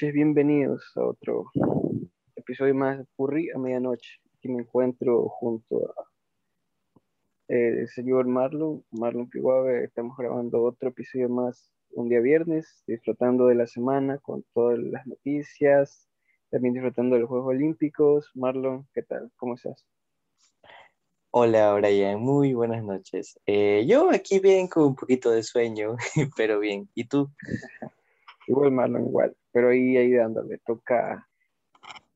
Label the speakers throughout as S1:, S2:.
S1: noches, bienvenidos a otro episodio más de Purri a medianoche. Aquí me encuentro junto a eh, el señor Marlon, Marlon Piguave. Estamos grabando otro episodio más un día viernes, disfrutando de la semana con todas las noticias, también disfrutando de los Juegos Olímpicos. Marlon, ¿qué tal? ¿Cómo estás?
S2: Hola Brian, muy buenas noches. Eh, yo aquí bien con un poquito de sueño, pero bien. ¿Y tú?
S1: igual Marlon, igual. Pero ahí, ahí dándole, toca,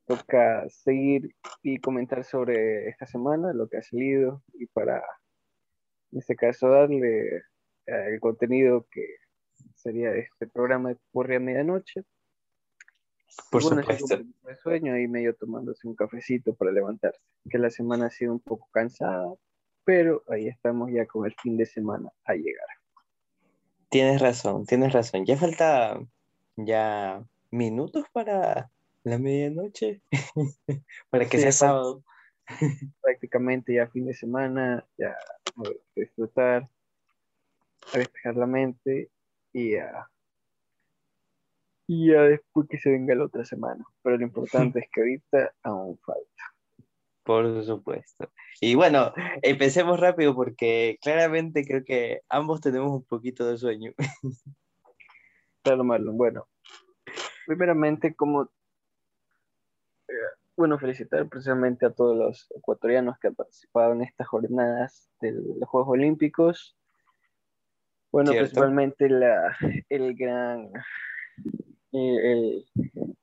S1: toca seguir y comentar sobre esta semana, lo que ha salido y para, en este caso, darle eh, el contenido que sería este programa de Corre a Medianoche.
S2: Por supuesto.
S1: De sueño y medio tomándose un cafecito para levantarse, que la semana ha sido un poco cansada, pero ahí estamos ya con el fin de semana a llegar.
S2: Tienes razón, tienes razón. Ya falta ya minutos para la medianoche, para que sea sábado.
S1: Prácticamente ya fin de semana, ya a disfrutar, a despejar la mente y ya y ya después que se venga la otra semana. Pero lo importante es que ahorita aún falta.
S2: Por supuesto. Y bueno, empecemos rápido porque claramente creo que ambos tenemos un poquito de sueño.
S1: Claro, Marlon. Bueno, primeramente, como, eh, bueno, felicitar precisamente a todos los ecuatorianos que han participado en estas jornadas de los Juegos Olímpicos. Bueno, principalmente la, el gran el,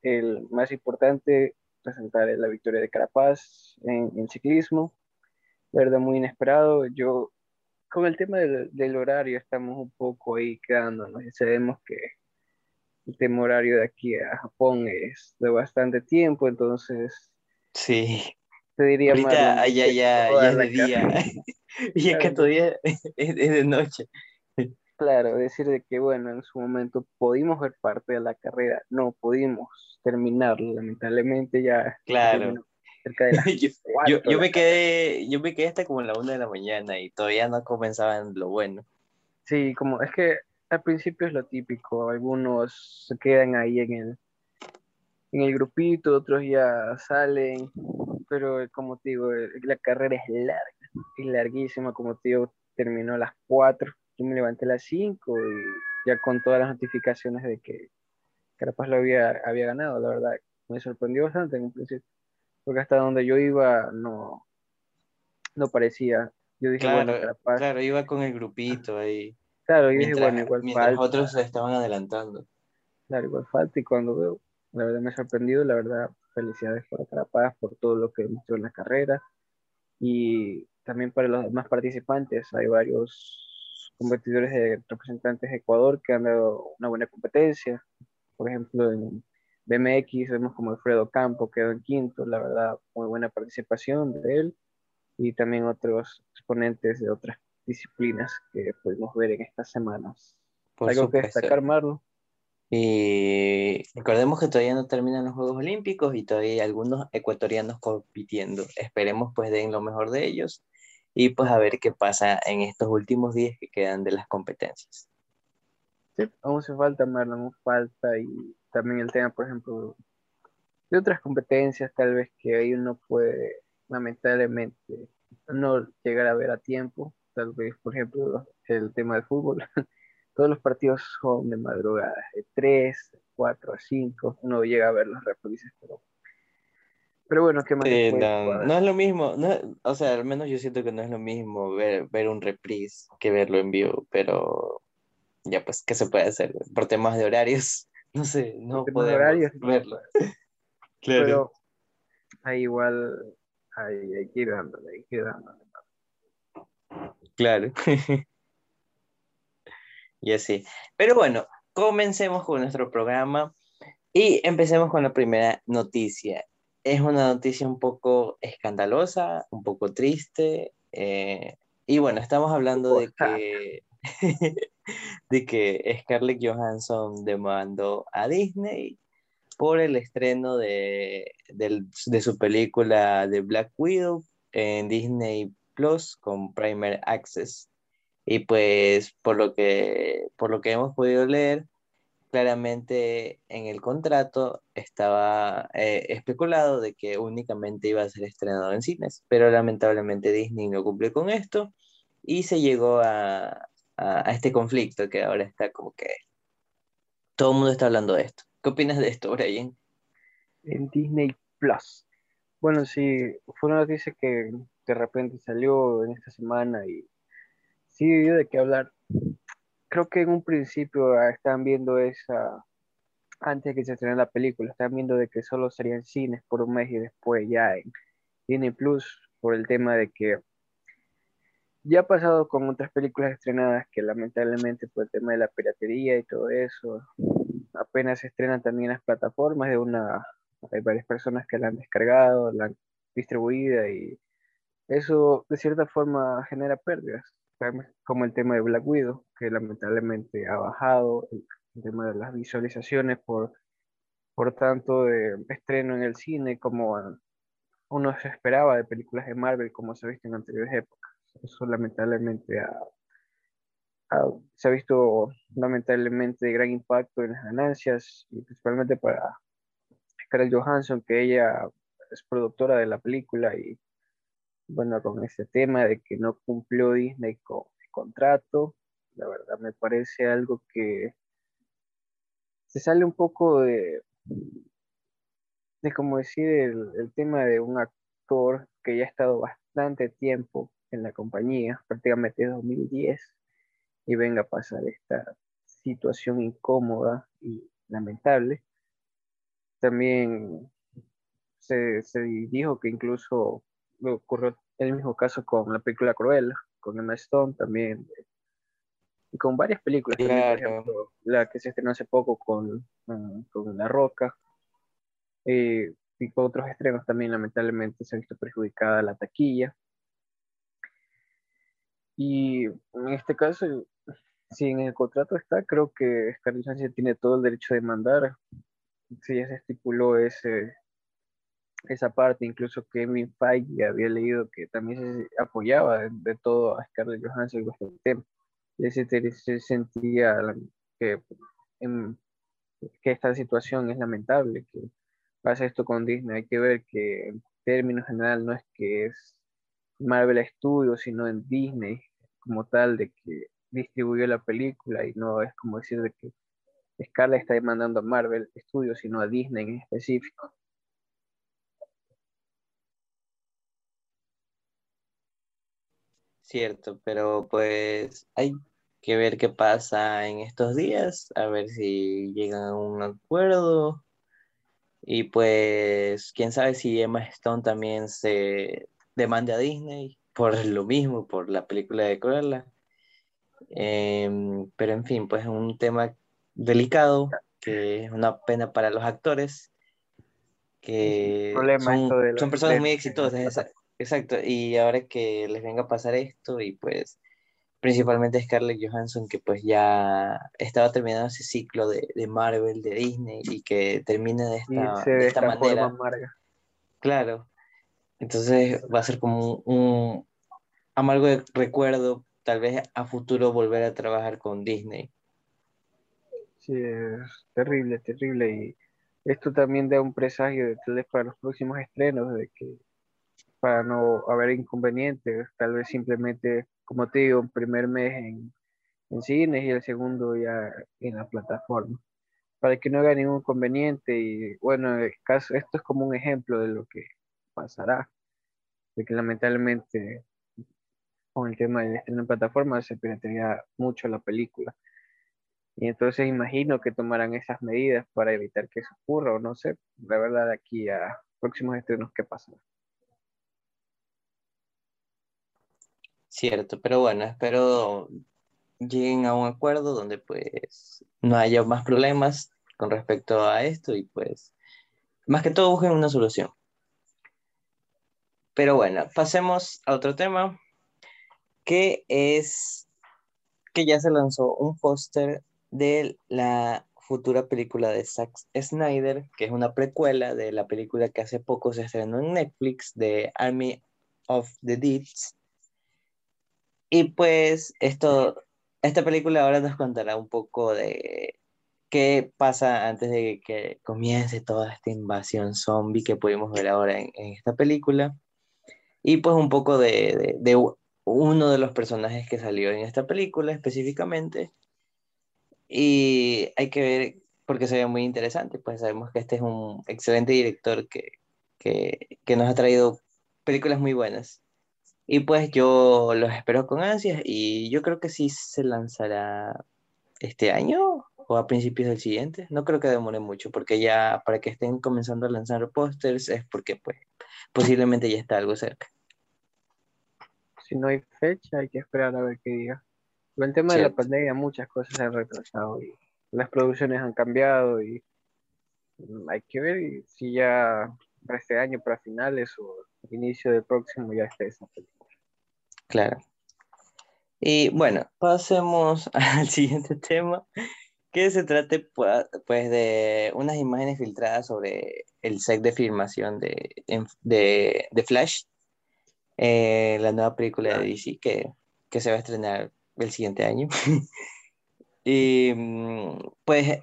S1: el, más importante, presentar la victoria de Carapaz en, en, ciclismo. La verdad, muy inesperado. Yo, con el tema del, del horario, estamos un poco ahí quedándonos. Y sabemos que el tema horario de aquí a Japón es de bastante tiempo, entonces.
S2: Sí.
S1: Te diría
S2: Ahorita ya, ya, ya es de día. y acá todavía es, es de noche.
S1: Claro, decir de que, bueno, en su momento pudimos ver parte de la carrera, no pudimos terminarlo, lamentablemente ya.
S2: Claro. Cerca de yo, yo, me quedé, yo me quedé hasta como la una de la mañana y todavía no comenzaban lo bueno.
S1: Sí, como es que al principio es lo típico, algunos se quedan ahí en el, en el grupito, otros ya salen, pero como te digo, la carrera es larga, es larguísima, como te digo, terminó a las cuatro me levanté a las 5 y ya con todas las notificaciones de que Carapaz lo había, había ganado, la verdad, me sorprendió bastante en un principio, porque hasta donde yo iba no, no parecía. Yo dije,
S2: claro, claro, iba con el grupito ahí.
S1: Claro, y dije, bueno, igual
S2: falta. otros se estaban adelantando.
S1: Claro, igual falta, y cuando veo, la verdad me ha sorprendido, la verdad, felicidades para Carapaz por todo lo que demostró en la carrera, y también para los demás participantes, hay varios competidores de representantes de Ecuador que han dado una buena competencia. Por ejemplo, en BMX vemos como Alfredo Campo quedó en quinto, la verdad, muy buena participación de él. Y también otros exponentes de otras disciplinas que pudimos ver en estas semanas. ¿Algo que destacar, Marlon?
S2: Y recordemos que todavía no terminan los Juegos Olímpicos y todavía hay algunos ecuatorianos compitiendo. Esperemos pues den lo mejor de ellos y pues a ver qué pasa en estos últimos días que quedan de las competencias.
S1: Sí, aún se falta, Marlon, aún falta y también el tema, por ejemplo, de otras competencias tal vez que ahí uno puede lamentablemente no llegar a ver a tiempo, tal vez, por ejemplo, el tema del fútbol. Todos los partidos son de madrugada, de 3, 4 a 5, uno llega a ver los reprises, pero pero bueno, ¿qué más?
S2: no, es lo mismo, no, o sea, al menos yo siento que no es lo mismo ver, ver un reprise que verlo en vivo, pero ya pues, ¿qué se puede hacer? Por temas de horarios, no sé, no podemos horarios, verlo.
S1: claro. Pero ahí igual hay, hay que ir dándole, hay que ir dándole.
S2: Claro. y así. Pero bueno, comencemos con nuestro programa y empecemos con la primera noticia es una noticia un poco escandalosa, un poco triste. Eh, y bueno, estamos hablando de que, de que Scarlett Johansson demandó a Disney por el estreno de, de, su película de Black Widow en Disney Con Primer Access. Y pues por lo que, por lo que hemos podido leer, claramente en el contrato estaba eh, especulado de que únicamente iba a ser estrenado en cines, pero lamentablemente Disney no cumplió con esto y se llegó a, a, este conflicto que ahora está como que todo el mundo está hablando de esto. ¿Qué opinas de esto, Brian?
S1: En Disney Plus. Bueno, sí, fue una noticia que de repente salió en esta semana y sí de qué hablar. Creo que en un principio ah, estaban viendo esa, antes de que se estrenara la película, estaban viendo de que solo serían cines por un mes y después ya en Disney Plus, por el tema de que ya ha pasado con otras películas estrenadas que lamentablemente por el tema de la piratería y todo eso, apenas se estrenan también las plataformas de una, hay varias personas que la han descargado, la han distribuido y eso de cierta forma genera pérdidas como el tema de Black Widow, que lamentablemente ha bajado, el, tema de las visualizaciones por, por tanto de estreno en el cine como uno se esperaba de películas de Marvel como se ha visto en anteriores épocas. Eso lamentablemente se ha visto lamentablemente de gran impacto en las ganancias y principalmente para Scarlett Johansson, que ella es productora de la película y bueno, con ese tema de que no cumplió Disney con el contrato, la verdad me parece algo que se sale un poco de, de como decir, el, tema de un actor que ya ha estado bastante tiempo en la compañía, prácticamente 2010, y venga a pasar esta situación incómoda y lamentable. También se, se dijo que incluso ocurrió el mismo caso con la película Cruella, con Emma Stone también, y con varias películas, la que se estrenó hace poco con, mm, con La Roca, eh, y con otros estrenos también lamentablemente se ha visto perjudicada la taquilla. Y en este caso, si en el contrato está, creo que Scarlett Johansson tiene todo el derecho de mandar. Si ya se estipuló ese, esa parte, incluso Kevin Feige había leído que también se apoyaba de, todo a Scarlett Johansson con este tema. Y se, sentía que, que esta situación es lamentable, que pasa esto con Disney. Hay que ver que en términos general no es que es Marvel Studios, sino en Disney como tal, de que distribuyó la película y no es como decir de que Scarlett está demandando a Marvel Studios, sino a Disney en específico.
S2: Cierto, pero pues hay que ver qué pasa en estos días, a ver si llegan a un acuerdo. Y pues, quién sabe si Emma Stone también se demande a Disney por lo mismo, por la película de Cruella. Em, pero en fin, pues es un tema delicado, que es una pena para los actores, que son, son personas muy exitosas. Exacto, y ahora que les venga a pasar esto y pues principalmente Scarlett Johansson que pues ya estaba terminando ese ciclo de, Marvel, de Disney y que termine de esta, de esta, manera. Claro, entonces va a ser como un, amargo recuerdo tal vez a futuro volver a trabajar con Disney.
S1: Sí, es terrible, terrible y esto también da un presagio de tal vez para los próximos estrenos de que para no haber inconvenientes, tal vez simplemente, como te digo, un primer mes en, en cines y el segundo ya en la plataforma, para que no haga ningún inconveniente y bueno, caso, esto es como un ejemplo de lo que pasará, de que lamentablemente con el tema de estreno en plataforma se piratería mucho la película. Y entonces imagino que tomarán esas medidas para evitar que eso ocurra, o no sé, la verdad, de aquí a próximos estrenos, ¿qué pasará?
S2: Cierto, pero bueno, espero lleguen a un acuerdo donde pues no haya más problemas con respecto a esto y pues más que todo busquen una solución. Pero bueno, pasemos a otro tema que es que ya se lanzó un póster de la futura película de Zack Snyder, que es una precuela de la película que hace poco se estrenó en Netflix de Army of the Deeds y pues esto, esta película ahora nos contará un poco de qué pasa antes de que comience toda esta invasión zombie que pudimos ver ahora en, esta película. Y pues un poco de, uno de los personajes que salió en esta película específicamente. Y hay que ver, porque se muy interesante, pues sabemos que este es un excelente director que, que nos ha traído películas muy buenas. Y pues yo los espero con ansias y yo creo que sí se lanzará este año o a principios del siguiente. No creo que demore mucho porque ya para que estén comenzando a lanzar pósters es porque pues posiblemente ya está algo cerca.
S1: Si no hay fecha hay que esperar a ver qué diga. Con el tema de la pandemia muchas cosas se han retrasado y las producciones han cambiado y hay que ver si ya para este año, para finales o inicio del próximo ya esté esa película.
S2: Claro. Y bueno, pasemos al siguiente tema, que se trate pues de unas imágenes filtradas sobre el set de filmación de, de, Flash, eh, la nueva película de DC que, se va a estrenar el siguiente año. y pues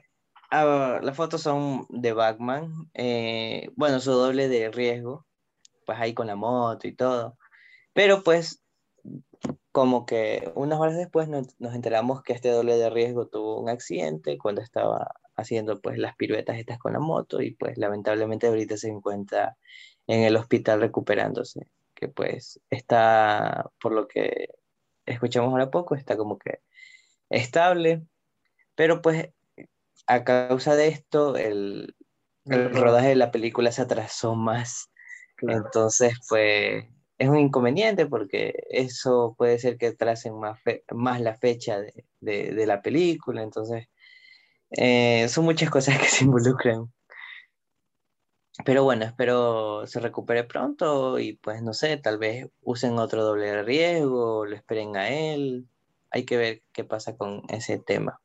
S2: ah, las fotos son de Batman, eh, bueno, su doble de riesgo, pues ahí con la moto y todo. Pero pues como que unas horas después nos, enteramos que este doble de riesgo tuvo un accidente cuando estaba haciendo pues las piruetas estas con la moto y pues lamentablemente ahorita se encuentra en el hospital recuperándose, que pues está, por lo que escuchamos ahora poco, está como que estable, pero pues a causa de esto el, el rodaje. de la película se atrasó más, entonces pues es un inconveniente porque eso puede ser que tracen más, más la fecha de, de, la película, entonces eh, son muchas cosas que se involucran. Pero bueno, espero se recupere pronto y pues no sé, tal vez usen otro doble de riesgo, lo esperen a él. Hay que ver qué pasa con ese tema.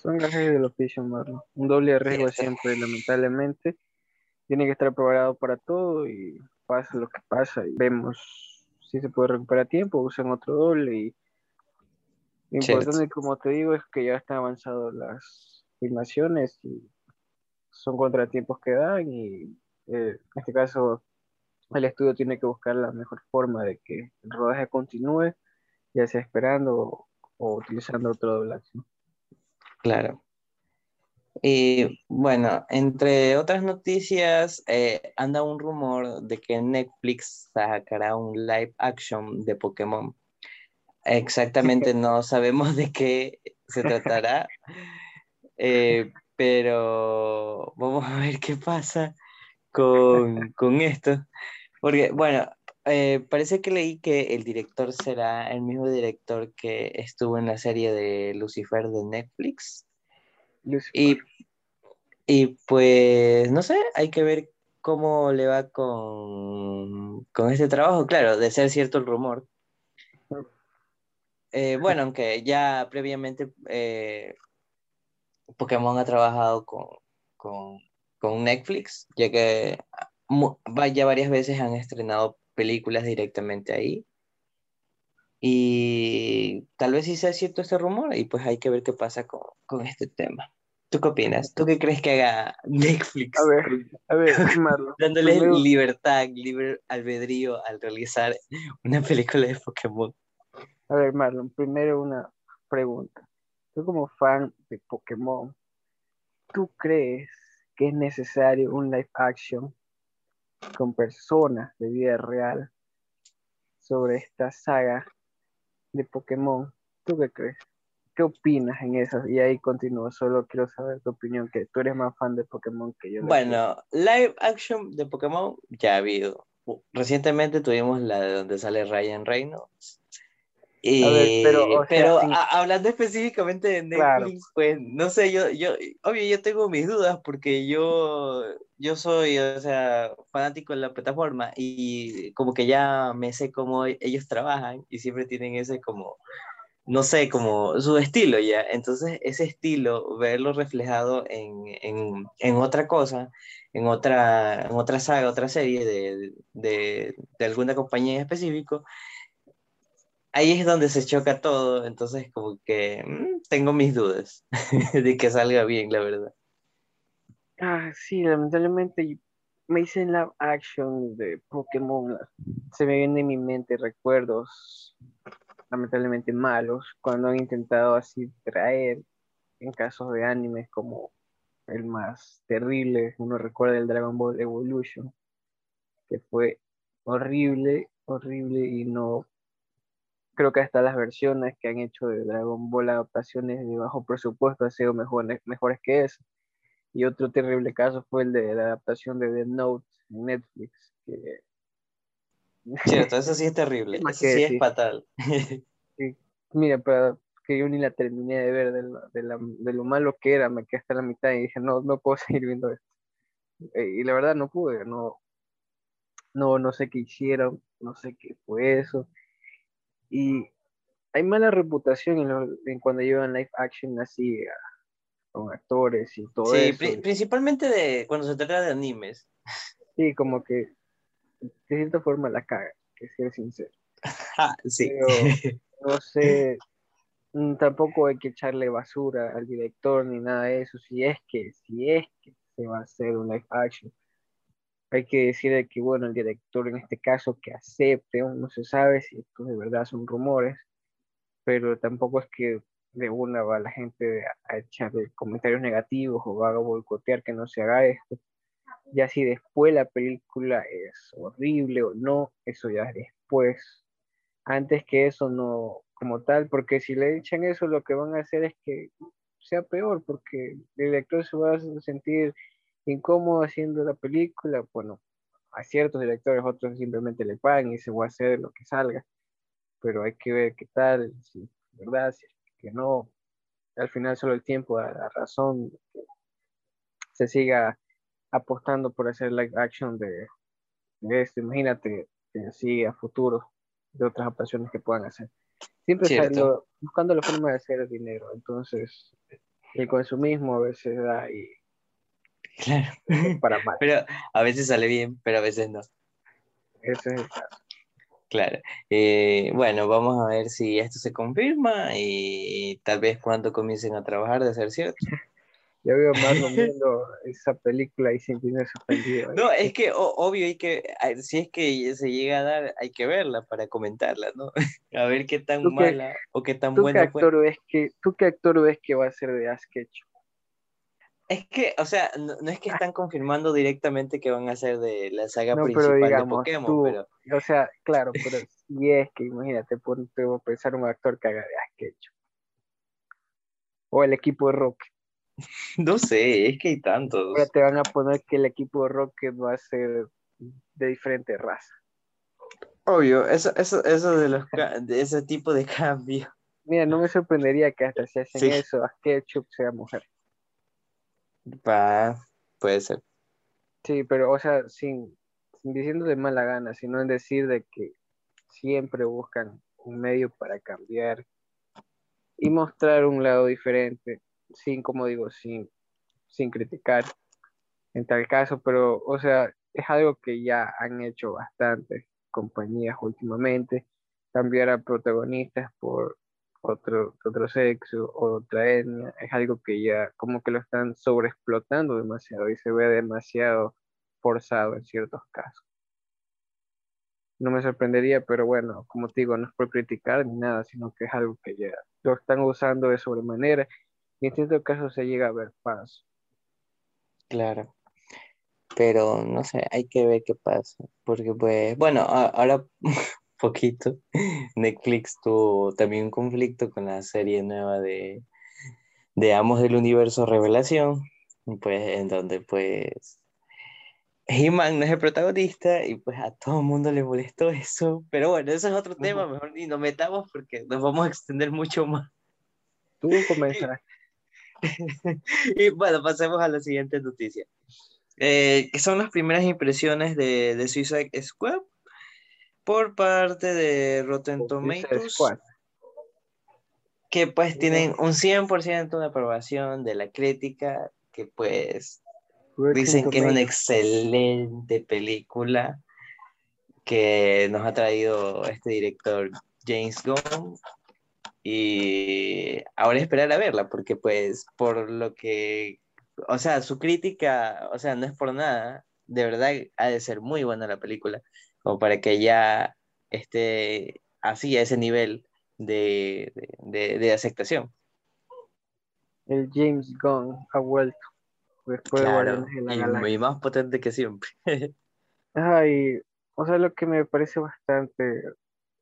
S1: Son gajes del oficio, Marlon. Un doble de riesgo siempre, lamentablemente tiene que estar preparado para todo y pasa lo que pasa y vemos si se puede recuperar a tiempo, usan otro doble y lo importante, como te digo, es que ya están avanzadas las filmaciones y son contratiempos que dan y eh, en este caso el estudio tiene que buscar la mejor forma de que el rodaje continúe, ya sea esperando o, utilizando otro doblaje.
S2: Claro. Y bueno, entre otras noticias, eh, anda un rumor de que Netflix sacará un live action de Pokémon. Exactamente no sabemos de qué se tratará, eh, pero vamos a ver qué pasa con, esto. Porque, bueno, eh, parece que leí que el director será el mismo director que estuvo en la serie de Lucifer de Netflix. Y, y pues, no sé, hay que ver cómo le va con, con este trabajo. Claro, de ser cierto el rumor. Eh, bueno, aunque ya previamente eh, Pokémon ha trabajado con, con, con, Netflix, ya que ya varias veces han estrenado películas directamente ahí. Y tal vez sí sea cierto este rumor y pues hay que ver qué pasa con, con este tema. ¿Tú qué opinas? ¿Tú qué crees que haga Netflix?
S1: A ver, a ver, Marlon.
S2: Dándole libertad, libre albedrío al realizar una película de Pokémon.
S1: A ver, Marlon, primero una pregunta. Tú como fan de Pokémon, ¿tú crees que es necesario un live action con personas de vida real sobre esta saga de Pokémon. ¿Tú qué crees? ¿Qué opinas en eso? Y ahí continúo, solo quiero saber tu opinión, que tú eres más fan de Pokémon que yo.
S2: Bueno, live action de Pokémon ya ha habido. Recientemente tuvimos la de donde sale Ryan Reynolds. Y, pero, hablando específicamente de Netflix, pues no sé, yo, yo, obvio, yo tengo mis dudas porque yo, yo soy, o sea, fanático de la plataforma y como que ya me sé cómo ellos trabajan y siempre tienen ese como, no sé, como su estilo ya. Entonces, ese estilo, verlo reflejado en, en, en otra cosa, en otra, en otra saga, otra serie de, de, de alguna compañía en específico, ahí es donde se choca todo, entonces como que mm, tengo mis dudas de que salga bien, la verdad.
S1: Ah, sí, lamentablemente me hice la action de Pokémon. Se me vienen en mi mente recuerdos lamentablemente malos cuando han intentado así traer en casos de animes como el más terrible, uno recuerda el Dragon Ball Evolution, que fue horrible, horrible y no creo que hasta las versiones que han hecho de Dragon Ball adaptaciones de bajo presupuesto han sido mejores, mejores que eso. Y otro terrible caso fue el de la adaptación de The Note en Netflix. Que...
S2: Cierto, eso sí es terrible, eso sí es fatal.
S1: mira, pero que yo ni la terminé de ver de, de, lo malo que era, me quedé hasta la mitad y dije, no, no puedo seguir viendo esto. Eh, y la verdad no pude, no, no, no sé qué hicieron, no sé qué fue eso. Y hay mala reputación en, en cuando llevan live action así con actores y todo eso.
S2: Sí, principalmente de cuando se trata de animes.
S1: Sí, como que de cierta forma la caga, que ser sincero.
S2: Ah, sí.
S1: no sé, mm, tampoco hay que echarle basura al director ni nada de eso, si es que, si es que se va a hacer un live action. Hay que decir que, bueno, el director en este caso que acepte, no se sabe si esto de verdad son rumores, pero tampoco es que de una va la gente a, echarle comentarios negativos o va a boicotear que no se haga esto. Ya si después la película es horrible o no, eso ya es después. Antes que eso no, como tal, porque si le echan eso, lo que van a hacer es que sea peor, porque el director se va a sentir incómodo haciendo la película. Bueno, a ciertos directores, otros simplemente le pagan y se va a hacer lo que salga. Pero hay que ver qué tal, si verdad, si que no, al final solo el tiempo da la razón, se siga apostando por hacer live action de, esto. Imagínate así a futuro de otras operaciones que puedan hacer. Siempre saliendo, buscando la forma de hacer dinero. Entonces, el consumismo a veces da y.
S2: Claro. Para mal. Pero a veces sale bien, pero a veces no.
S1: Ese es el caso.
S2: Claro. Eh, bueno, vamos a ver si esto se confirma y tal vez cuando comiencen a trabajar de ser cierto.
S1: Yo veo más viendo esa película y sintiendo sorprendido.
S2: No, es que obvio, hay que, si es que se llega a dar, hay que verla para comentarla, ¿no? A ver qué tan mala o qué tan buena
S1: actor Ves que, ¿Tú qué actor ves que va a ser de Ash Ketchum?
S2: Es que, o sea, no, es que están confirmando directamente que van a ser de la saga principal de Pokémon, pero...
S1: O sea, claro, pero si es que, imagínate, ponte a pensar un actor que haga de Ash O el equipo de Rocket.
S2: No sé, es que hay tantos.
S1: Ahora te van a poner que el equipo de Rocket va a ser de diferente raza.
S2: Obvio, eso, eso, eso de, los, de ese tipo de cambio.
S1: Mira, no me sorprendería que hasta si hacen eso, a Ketchup sea mujer.
S2: Va, puede ser.
S1: Sí, pero, o sea, sin, diciendo de mala gana, sino en decir de que siempre buscan un medio para cambiar y mostrar un lado diferente, sin, como digo, sin, sin criticar en tal caso, pero, o sea, es algo que ya han hecho bastantes compañías últimamente, cambiar a protagonistas por otro, otro sexo, otra etnia, es algo que ya como que lo están sobreexplotando demasiado y se ve demasiado forzado en ciertos casos. No me sorprendería, pero bueno, como te digo, no es por criticar ni nada, sino que es algo que ya lo están usando de sobremanera y en ciertos casos se llega a ver paso.
S2: Claro. Pero no sé, hay que ver qué pasa. Porque pues, bueno, ahora poquito, Netflix tuvo también un conflicto con la serie nueva de, de Amos del Universo Revelación, pues en donde pues He-Man no es el protagonista y pues a todo el mundo le molestó eso, pero bueno, eso es otro tema, mejor ni nos metamos porque nos vamos a extender mucho más.
S1: Tú comienzas.
S2: y bueno, pasemos a la siguiente noticia. Eh, que son las primeras impresiones de, de Suicide Squad por parte de Rotten Tomatoes, que pues tienen un 100% de aprobación de la crítica, que pues dicen que es una excelente película que nos ha traído este director James Gunn. Y ahora esperar a verla, porque pues por lo que, o sea, su crítica, o sea, no es por nada, de verdad ha de ser muy buena la película, como para que ya esté así a ese nivel de, de, de, aceptación.
S1: El James Gunn ha vuelto después
S2: claro, y, más potente que siempre.
S1: Ay, o sea, lo que me parece bastante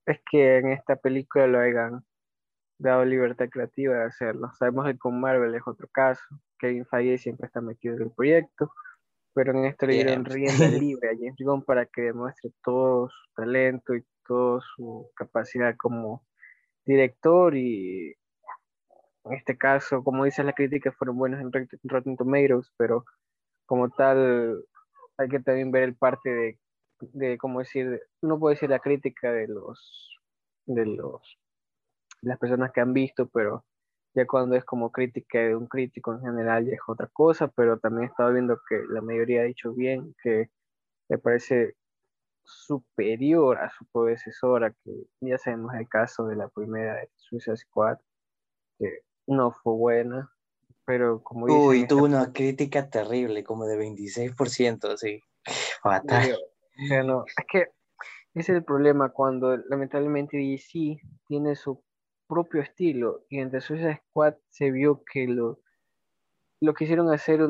S1: es que en esta película lo hayan dado libertad creativa de hacerlo. Sabemos que con Marvel es otro caso, Kevin Feige siempre está metido en el proyecto, pero en esto le dieron rienda libre a James Gunn para que demuestre todo su talento y toda su capacidad como director y en este caso, como dice la crítica, fueron buenos en Rotten Tomatoes, pero como tal hay que también ver el parte de, de cómo decir, uno puede decir la crítica de los de los las personas que han visto, pero ya cuando es como crítica de un crítico en general ya es otra cosa, pero también he estado viendo que la mayoría ha dicho bien, que me parece superior a su predecesora, que ya sabemos el caso de la primera de Suicide Squad, que no fue buena, pero como
S2: Uy, tuvo una crítica terrible, como de 26%, así. Fatal.
S1: no, es que ese es el problema cuando lamentablemente DC tiene su propio estilo y entre Suicide Squad se vio que lo, lo quisieron hacer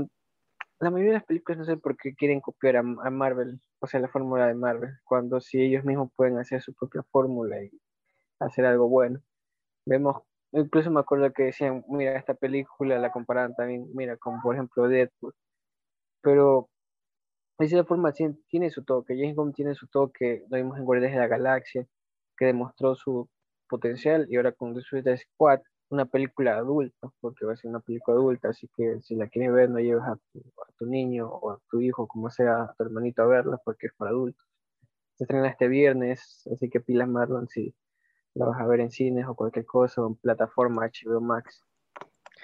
S1: la mayoría de las películas no sé por qué quieren copiar a, Marvel, o sea, la fórmula de Marvel, cuando si ellos mismos pueden hacer su propia fórmula y hacer algo bueno. Vemos, incluso me acuerdo que decían, mira, esta película la comparaban también, mira, con por ejemplo Deadpool, pero de forma tiene su toque, James Gunn tiene su toque, lo vimos en Guardianes de la Galaxia, que demostró su potencial y ahora con The Suicide Squad, una película adulta, porque va a ser una película adulta, así que si la quieres ver no lleves a tu, niño o a tu hijo, como sea, a tu hermanito a verla, porque es para adultos. Se estrena este viernes, así que pilas Marlon si la vas a ver en cines o cualquier cosa, o en plataforma HBO Max.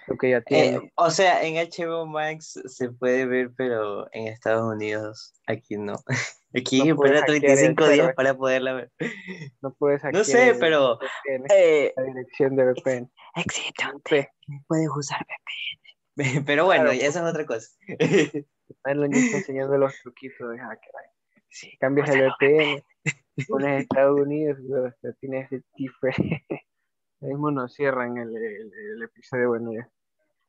S1: Lo que ya tiene.
S2: Eh, o sea, en HBO Max se puede ver, pero en Estados Unidos, aquí no. Aquí no 35 días para poderla ver.
S1: No puedes
S2: No sé, pero. Eh,
S1: la dirección de VPN.
S2: Existe Puedes usar VPN. Pero bueno, esa es otra cosa.
S1: Marlon ya está enseñando los truquitos de hacker. Sí, Cambias el VPN, pones Estados Unidos, y tienes el tifre. Ahí mismo nos cierran el, el, el episodio, bueno, ya.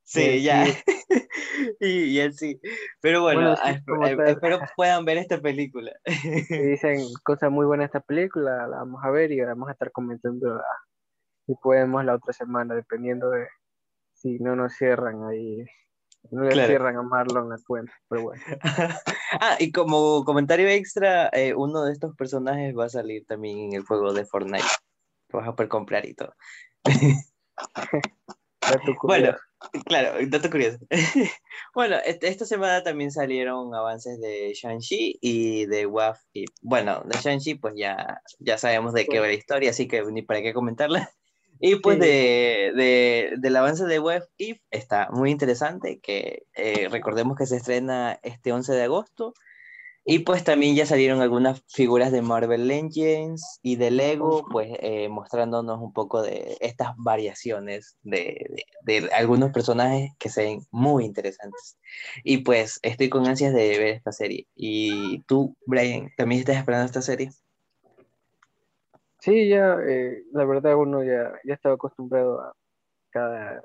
S2: Sí, ya. y, y él sí. Pero bueno, ah, espero puedan ver esta película.
S1: dicen cosas muy buenas esta película, la vamos a ver y vamos a estar comentando si podemos la otra semana, dependiendo de si no nos cierran ahí. No le cierran a Marlon la cuenta, pero bueno.
S2: ah, y como comentario extra, eh, uno de estos personajes va a salir también en el juego de Fortnite. Lo vas a poder comprar y todo. bueno, claro, dato curioso. bueno, esta semana también salieron avances de Shang-Chi y de WAF. Y, bueno, de Shang-Chi pues ya, ya sabemos de qué va la historia, así que ni para qué comentarla. Y pues de, de, del avance de Web If está muy interesante, que eh, recordemos que se estrena este 11 de agosto y pues también ya salieron algunas figuras de Marvel Legends y de Lego, pues eh, mostrándonos un poco de estas variaciones de, de, algunos personajes que se ven muy interesantes. Y pues estoy con ansias de ver esta serie. ¿Y tú, Brian, también estás esperando esta serie?
S1: Sí, ya, eh, la verdad uno ya, ya estaba acostumbrado a cada,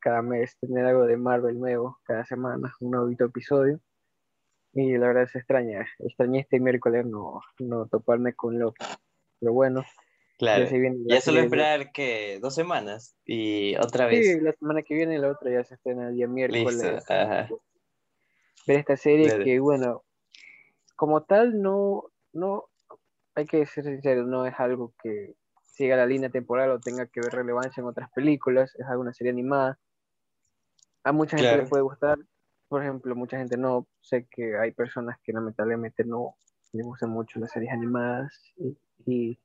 S1: cada mes tener algo de Marvel nuevo, cada semana, un nuevo episodio. Y la verdad se extraña, extrañé este miércoles no, no toparme con lo, lo bueno.
S2: Claro, ya, solo esperar que dos semanas y otra vez.
S1: Sí, la semana que viene la otra ya se estrena el día miércoles. Ver esta serie que, bueno, como tal, no, no, hay que ser sincero, no es algo que siga la línea temporal o tenga que ver relevancia en otras películas, es alguna serie animada. A mucha gente le puede gustar, por ejemplo, mucha gente no, sé que hay personas que lamentablemente no les gustan mucho las series animadas y,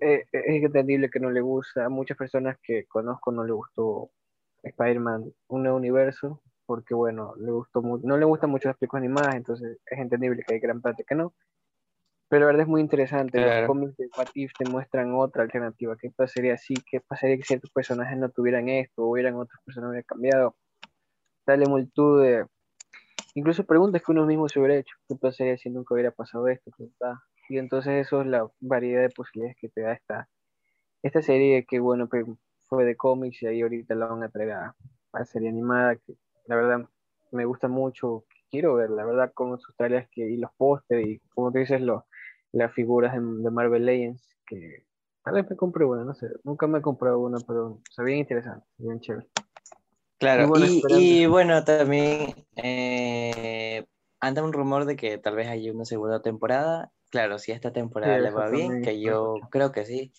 S1: eh, es entendible que no le gusta. A muchas personas que conozco no le gustó Spider-Man, un nuevo universo, porque bueno, le gustó no le gustan mucho las películas animadas, entonces es entendible que hay gran parte que no. Pero la verdad es muy interesante. Los cómics de What te muestran otra alternativa. ¿Qué pasaría si? ¿Qué pasaría si ciertos personajes no tuvieran esto? ¿O hubieran otros personajes cambiado? Dale multitud de. Incluso preguntas que uno mismo se hubiera hecho. ¿Qué pasaría si nunca hubiera pasado esto? Y entonces eso es la variedad de posibilidades que te da esta, esta serie que, bueno, fue de cómics y ahí ahorita la van a traer a, a serie animada que la verdad me gusta mucho. Quiero ver, la verdad, con sus tareas que, y los pósteres y, como te dices, los las figuras de, Marvel Legends, que tal vez me compré una, no sé, nunca me he comprado una, pero se bien interesante, bien chévere.
S2: Claro, y, bueno, también eh, anda un rumor de que tal vez haya una segunda temporada. Claro, si esta temporada le va bien, que yo creo que sí.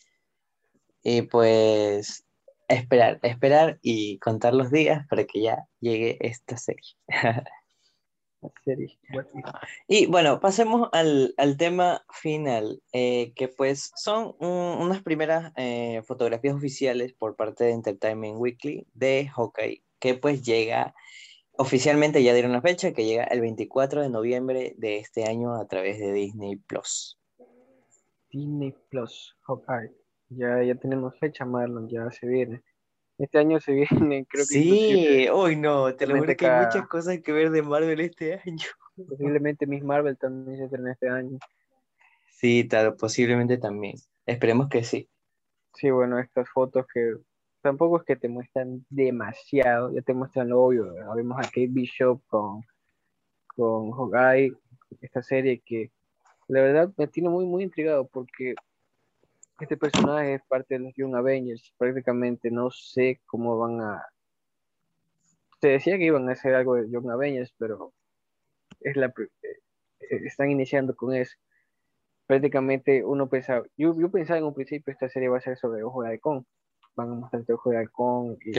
S2: Y pues esperar, esperar y contar los días para que ya llegue esta serie. Y bueno, pasemos al, tema final, eh, que pues son unas primeras eh, fotografías oficiales por parte de Entertainment Weekly de Hawkeye, que pues llega, oficialmente ya dieron la fecha, que llega el 24 de noviembre de este año a través de Disney Plus.
S1: Disney Plus, Hawkeye. Ya, ya tenemos fecha, Marlon, ya se viene. Este año se viene, creo
S2: que. Sí, hoy no, te lo juro que hay muchas cosas que ver de Marvel este año.
S1: Posiblemente Miss Marvel también se estrena este año.
S2: Sí, tal, posiblemente también. Esperemos que sí.
S1: Sí, bueno, estas fotos que tampoco es que te muestran demasiado, ya te muestran lo obvio. Vemos a Kate Bishop con, con Hawkeye, esta serie que la verdad me tiene muy, muy intrigado porque este personaje es parte de los Young Avengers. Prácticamente no sé cómo van a. Se decía que iban a hacer algo de Young Avengers, pero es la eh, están iniciando con eso. Prácticamente uno pensaba, yo, yo pensaba en un principio esta serie va a ser sobre Ojo de Halcón. Van a mostrar Ojo de Halcón y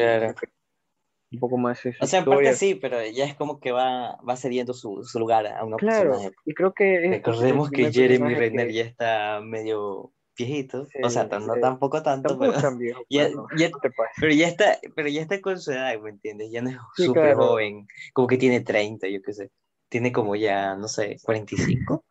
S1: un poco más
S2: eso. O sea, en parte sí, pero ya es como que va, va cediendo su, su lugar a una
S1: claro, Y creo que.
S2: Recordemos que Jeremy Renner ya está medio viejito, o sea, no tampoco tanto, pero, ya, pero ya está, pero ya está con su edad, ¿me entiendes? Ya no es súper joven, como que tiene 30, yo qué sé, tiene como ya, no sé, 45.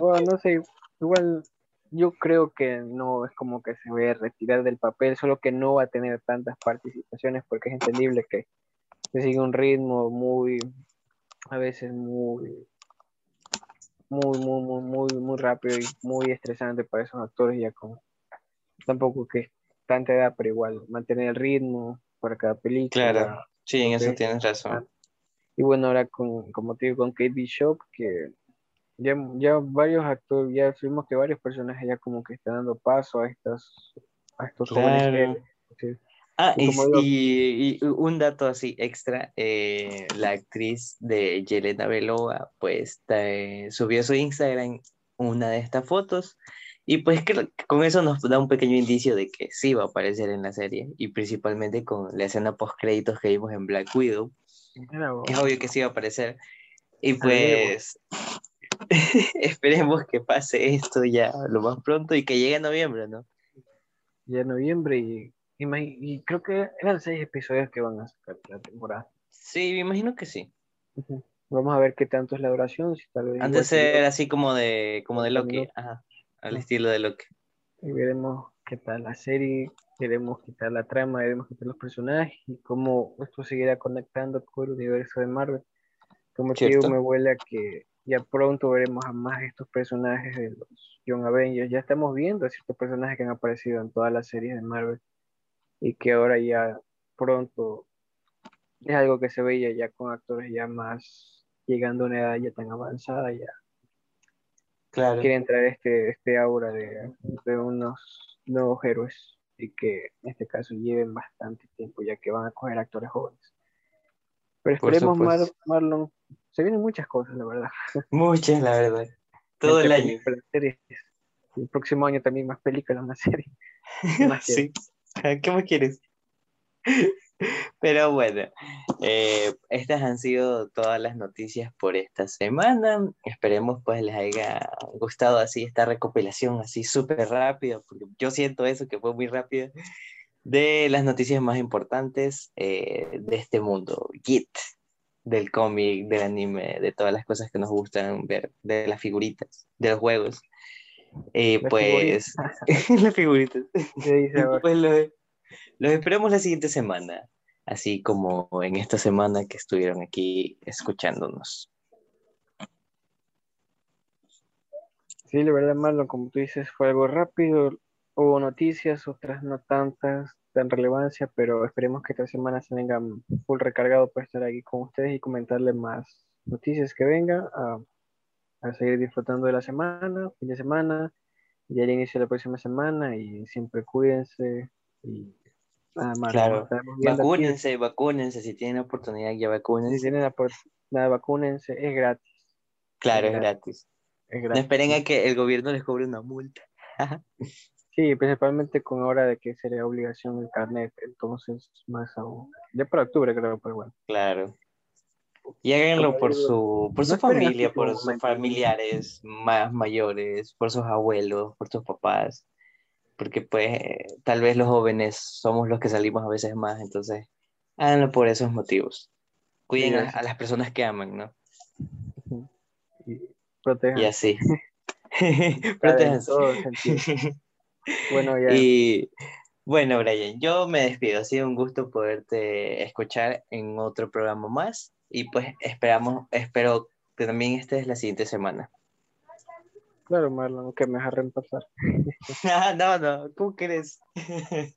S1: bueno, no sé, igual yo creo que no es como que se ve retirar del papel, solo que no va a tener tantas participaciones porque es entendible que se sigue un ritmo muy, a veces muy muy, muy, muy, muy, muy rápido y muy estresante para esos actores ya con tampoco que tanta edad, pero igual mantener el ritmo para cada película.
S2: Claro, sí, en eso tienes razón.
S1: Y bueno, ahora con, como te digo, con Kate Bishop, que ya, ya varios actores, ya vimos que varios personajes ya como que están dando paso a estas a estos jóvenes.
S2: Ah, y, un dato así extra, eh, la actriz de Yelena Belova, pues subió a su Instagram una de estas fotos y pues que, con eso nos da un pequeño indicio de que sí va a aparecer en la serie y principalmente con la escena post créditos que vimos en Black Widow. Es obvio que sí va a aparecer y pues esperemos que pase esto ya lo más pronto y que llegue en noviembre, ¿no?
S1: Ya noviembre y y creo que eran seis episodios que van a sacar la temporada.
S2: Sí, me imagino que sí.
S1: Vamos a ver qué tanto es la duración. Si tal
S2: Antes de ser así como de, como de Loki, Ajá, al estilo de Loki.
S1: Y veremos qué tal la serie, veremos qué tal la trama, veremos qué tal los personajes y cómo esto seguirá conectando con el universo de Marvel. Como te digo, me huele a que ya pronto veremos a más estos personajes de los Young Avengers. Ya estamos viendo a ciertos personajes que han aparecido en todas las series de Marvel y que ahora ya pronto es algo que se veía ya con actores ya más llegando a una edad ya tan avanzada ya claro. quieren traer este, este aura de, de unos nuevos héroes y que en este caso lleven bastante tiempo ya que van a coger actores jóvenes pero esperemos Marlon. Se vienen muchas cosas la verdad.
S2: Muchas la verdad. Todo el año.
S1: el próximo año también más películas más series.
S2: Sí. ¿Qué más quieres? Pero bueno, eh, estas han sido todas las noticias por esta semana. Esperemos pues les haya gustado así esta recopilación así súper rápido, porque yo siento eso que fue muy rápido, de las noticias más importantes eh, de este mundo, Git. del cómic, del anime, de todas las cosas que nos gustan ver, de las figuritas, de los juegos. Y pues, las figuritas. pues los, los esperamos la siguiente semana, así como en esta semana que estuvieron aquí escuchándonos.
S1: Sí, la verdad, Marlon, como tú dices, fue algo rápido. Hubo noticias, otras no tantas, tan relevancia, pero esperemos que esta semana se vengan full recargado para estar aquí con ustedes y comentarles más noticias que vengan, a, a seguir disfrutando de la semana, fin de semana, ya el inicio de la próxima semana y siempre cuídense y
S2: nada más. Claro, vacúnense, vacúnense, si tienen oportunidad ya vacúnense.
S1: Si tienen la oportunidad, vacúnense, es gratis.
S2: Claro, es gratis. No esperen a que el gobierno les cobre una multa.
S1: sí, principalmente con hora de que sería obligación el carnet, entonces más aún. Ya para octubre creo, pero bueno.
S2: Claro. Y háganlo por su, por su familia, por sus familiares más mayores, por sus abuelos, por sus papás, porque pues tal vez los jóvenes somos los que salimos a veces más, entonces háganlo por esos motivos. Cuiden a, las personas que aman, ¿no?
S1: Protejan.
S2: Y así.
S1: Protéjanse.
S2: bueno, ya. Y bueno, Brian, yo me despido. Ha sido un gusto poderte escuchar en otro programa más. Y pues esperamos, espero que también estés la siguiente semana.
S1: Claro, Marlon, que me dejarán pasar.
S2: no, no, ¿cómo crees?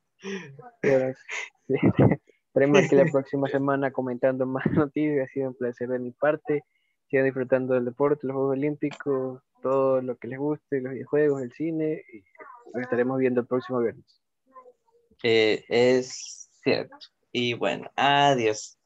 S1: Estaremos aquí la próxima semana comentando más noticias. Ha sido un placer de mi parte sigan disfrutando del deporte, los Juegos Olímpicos, todo lo que les guste, los videojuegos, el cine, y nos estaremos viendo el próximo viernes.
S2: Eh, es cierto. Y bueno, adiós.